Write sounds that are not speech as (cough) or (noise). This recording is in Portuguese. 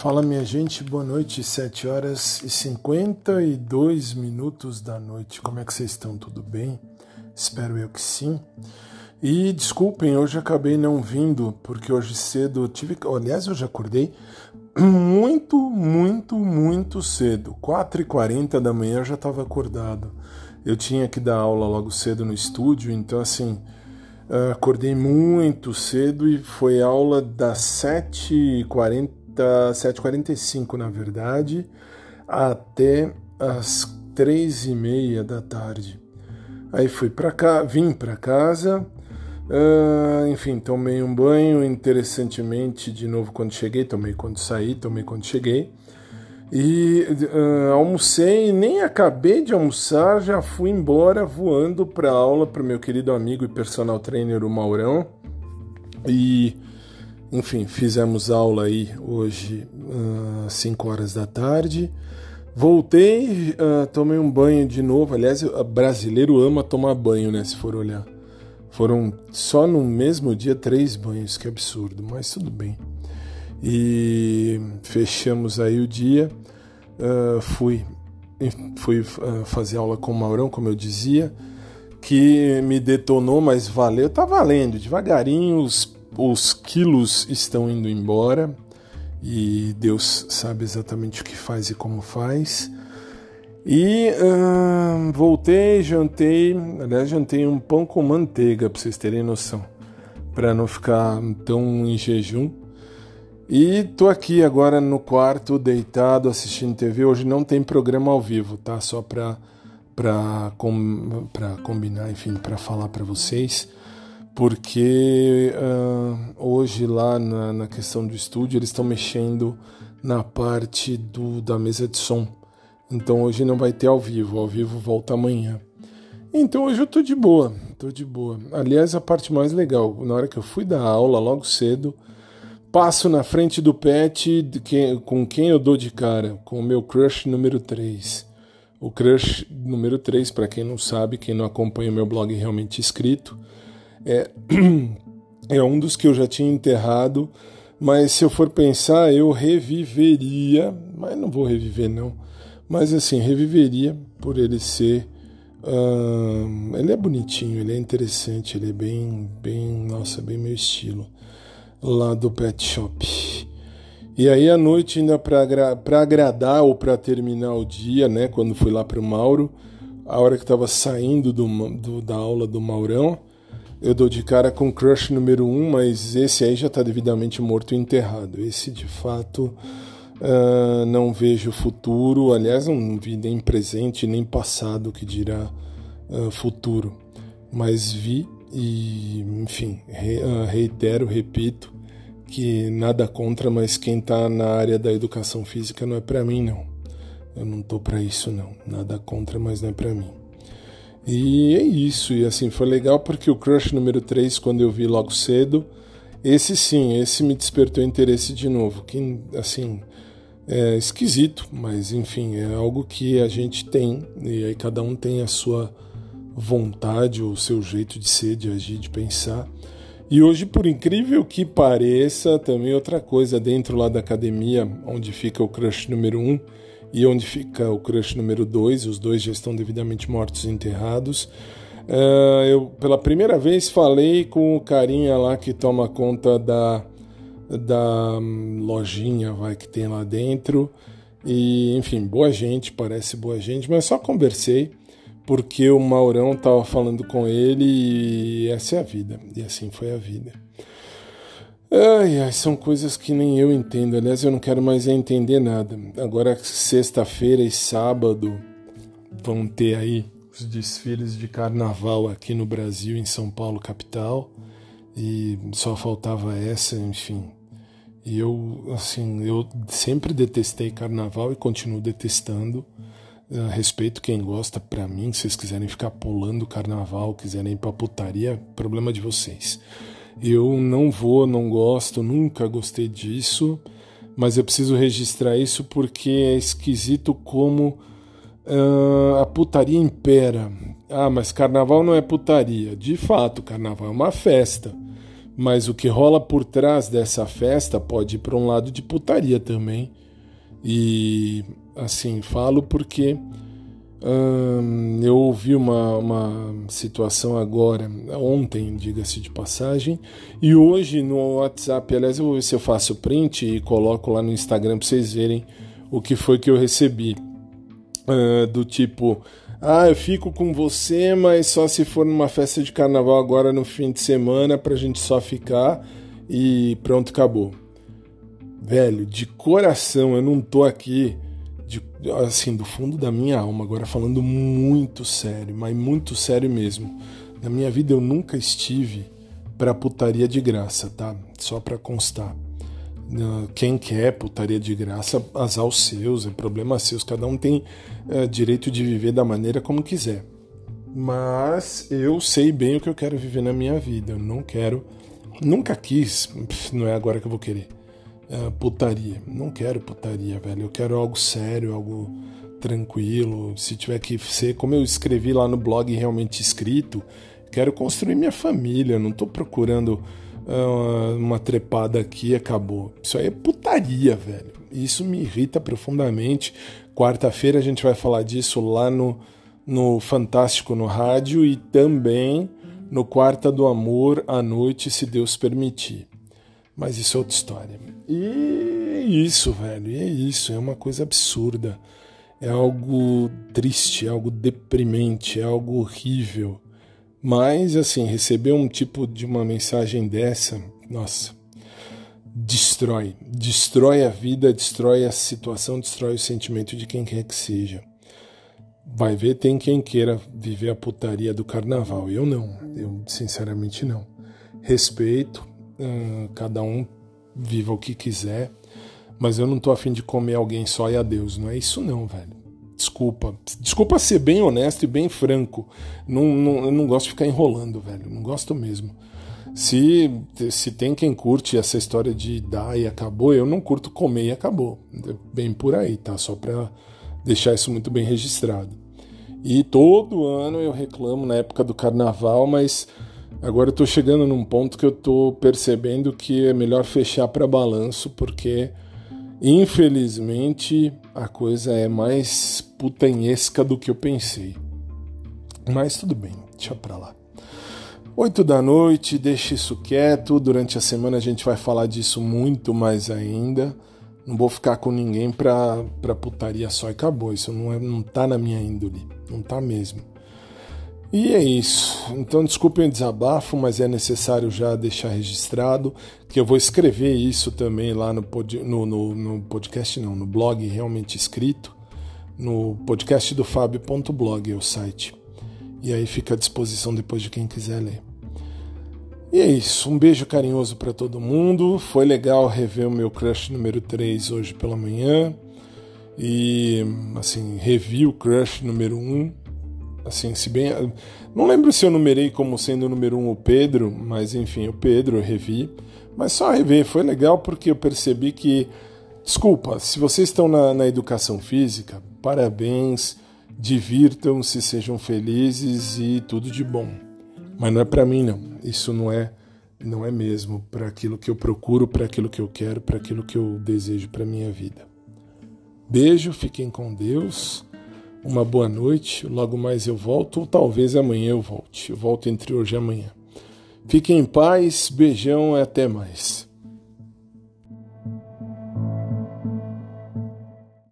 Fala minha gente, boa noite, 7 horas e 52 minutos da noite. Como é que vocês estão? Tudo bem? Espero eu que sim. E desculpem, hoje acabei não vindo, porque hoje cedo tive. Aliás, eu já acordei muito, muito, muito cedo. 4h40 da manhã eu já estava acordado. Eu tinha que dar aula logo cedo no estúdio, então assim. Acordei muito cedo e foi aula das 7h40 7h45 na verdade, até as três e meia da tarde. Aí fui para cá, vim para casa, uh, enfim, tomei um banho, interessantemente, de novo quando cheguei, tomei quando saí, tomei quando cheguei. E uh, almocei, nem acabei de almoçar, já fui embora voando para aula para meu querido amigo e personal trainer, o Maurão. E enfim, fizemos aula aí hoje às uh, 5 horas da tarde. Voltei, uh, tomei um banho de novo. Aliás, o brasileiro ama tomar banho, né? Se for olhar. Foram só no mesmo dia três banhos, que absurdo, mas tudo bem. E fechamos aí o dia. Uh, fui fui uh, fazer aula com o Maurão, como eu dizia, que me detonou, mas valeu. Tá valendo, devagarinho, os os quilos estão indo embora e Deus sabe exatamente o que faz e como faz. E voltei, jantei, aliás, jantei um pão com manteiga, para vocês terem noção, para não ficar tão em jejum. E tô aqui agora no quarto, deitado, assistindo TV. Hoje não tem programa ao vivo, tá? Só para para com, combinar, enfim, para falar para vocês porque uh, hoje lá na, na, questão do estúdio eles estão mexendo na parte do, da mesa de som. Então hoje não vai ter ao vivo, ao vivo volta amanhã. Então hoje eu tô de boa, tô de boa. Aliás, a parte mais legal, na hora que eu fui dar aula logo cedo, passo na frente do pet com quem eu dou de cara, com o meu crush número 3. O crush número 3, para quem não sabe, quem não acompanha o meu blog realmente escrito, é, (clears throat) é um dos que eu já tinha enterrado, mas se eu for pensar, eu reviveria, mas não vou reviver não, mas assim, reviveria por ele ser. Uh, ele é bonitinho, ele é interessante, ele é bem, bem, nossa, bem meu estilo, lá do Pet Shop. E aí à noite, ainda para agradar ou para terminar o dia, né, quando fui lá para o Mauro, a hora que estava saindo do, do, da aula do Maurão, eu dou de cara com Crush número 1, um, mas esse aí já está devidamente morto e enterrado. Esse, de fato, uh, não vejo futuro. Aliás, não vi nem presente nem passado, que dirá uh, futuro. Mas vi e, enfim, re, uh, reitero, repito, que nada contra, mas quem está na área da educação física não é para mim, não. Eu não tô para isso, não. Nada contra, mas não é para mim. E é isso, e assim, foi legal porque o Crush número 3, quando eu vi logo cedo, esse sim, esse me despertou interesse de novo, que assim, é esquisito, mas enfim, é algo que a gente tem, e aí cada um tem a sua vontade, o seu jeito de ser, de agir, de pensar. E hoje, por incrível que pareça, também outra coisa dentro lá da academia, onde fica o Crush número 1, e onde fica o crush número 2, os dois já estão devidamente mortos e enterrados. Uh, eu, pela primeira vez, falei com o carinha lá que toma conta da, da hum, lojinha vai, que tem lá dentro. E, enfim, boa gente, parece boa gente, mas só conversei porque o Maurão estava falando com ele e essa é a vida. E assim foi a vida. Ai, ai, são coisas que nem eu entendo. Aliás, eu não quero mais entender nada. Agora, sexta-feira e sábado vão ter aí os desfiles de carnaval aqui no Brasil, em São Paulo, capital. E só faltava essa, enfim. E eu, assim, eu sempre detestei carnaval e continuo detestando. Uh, respeito quem gosta, para mim, se vocês quiserem ficar pulando carnaval, quiserem ir pra putaria, problema de vocês. Eu não vou, não gosto, nunca gostei disso, mas eu preciso registrar isso porque é esquisito como uh, a putaria impera. Ah, mas carnaval não é putaria. De fato, carnaval é uma festa. Mas o que rola por trás dessa festa pode ir para um lado de putaria também. E assim, falo porque hum, eu ouvi uma, uma situação agora, ontem, diga-se de passagem, e hoje no WhatsApp, aliás, eu vou ver se eu faço print e coloco lá no Instagram para vocês verem o que foi que eu recebi. Uh, do tipo, ah, eu fico com você, mas só se for numa festa de carnaval agora no fim de semana pra gente só ficar e pronto, acabou. Velho, de coração, eu não tô aqui, de, assim, do fundo da minha alma, agora falando muito sério, mas muito sério mesmo. Na minha vida eu nunca estive pra putaria de graça, tá? Só pra constar. Quem quer putaria de graça, azar os seus, é problema seus. Cada um tem é, direito de viver da maneira como quiser. Mas eu sei bem o que eu quero viver na minha vida. Eu não quero, nunca quis, não é agora que eu vou querer. É, putaria. Não quero putaria, velho. Eu quero algo sério, algo tranquilo. Se tiver que ser, como eu escrevi lá no blog realmente escrito, quero construir minha família. não estou procurando ah, uma trepada aqui e acabou. Isso aí é putaria, velho. Isso me irrita profundamente. Quarta-feira a gente vai falar disso lá no, no Fantástico no Rádio e também no Quarta do Amor à noite, se Deus permitir. Mas isso é outra história. E é isso, velho. E é isso. É uma coisa absurda. É algo triste, é algo deprimente, é algo horrível. Mas, assim, receber um tipo de uma mensagem dessa, nossa, destrói. Destrói a vida, destrói a situação, destrói o sentimento de quem quer que seja. Vai ver, tem quem queira viver a putaria do carnaval. Eu não, eu sinceramente não. Respeito, cada um viva o que quiser, mas eu não tô afim de comer alguém só e adeus. Não é isso, não, velho. Desculpa. Desculpa ser bem honesto e bem franco. Não, não, eu não gosto de ficar enrolando, velho. Não gosto mesmo. Se, se tem quem curte essa história de dar e acabou, eu não curto comer e acabou. Bem por aí, tá? Só pra deixar isso muito bem registrado. E todo ano eu reclamo na época do carnaval, mas agora eu tô chegando num ponto que eu tô percebendo que é melhor fechar para balanço, porque Infelizmente, a coisa é mais putanhesca do que eu pensei. Mas tudo bem, deixa pra lá. Oito da noite, deixa isso quieto. Durante a semana a gente vai falar disso muito mais ainda. Não vou ficar com ninguém pra, pra putaria só e acabou. Isso não, é, não tá na minha índole. Não tá mesmo. E é isso. Então desculpem o desabafo, mas é necessário já deixar registrado que eu vou escrever isso também lá no, pod, no, no, no podcast, não, no blog realmente escrito, no podcast do Fábio.blog, é o site. E aí fica à disposição depois de quem quiser ler. E é isso. Um beijo carinhoso para todo mundo. Foi legal rever o meu crush número 3 hoje pela manhã. E assim, revi o crush número 1 Assim, se bem. Não lembro se eu numerei como sendo o número um o Pedro, mas enfim, o Pedro eu revi. Mas só rever, foi legal porque eu percebi que. Desculpa, se vocês estão na, na educação física, parabéns, divirtam-se, sejam felizes e tudo de bom. Mas não é para mim, não. Isso não é, não é mesmo para aquilo que eu procuro, para aquilo que eu quero, para aquilo que eu desejo para minha vida. Beijo, fiquem com Deus uma boa noite. Logo mais eu volto, ou talvez amanhã eu volte. Eu volto entre hoje e amanhã. Fiquem em paz, beijão e até mais.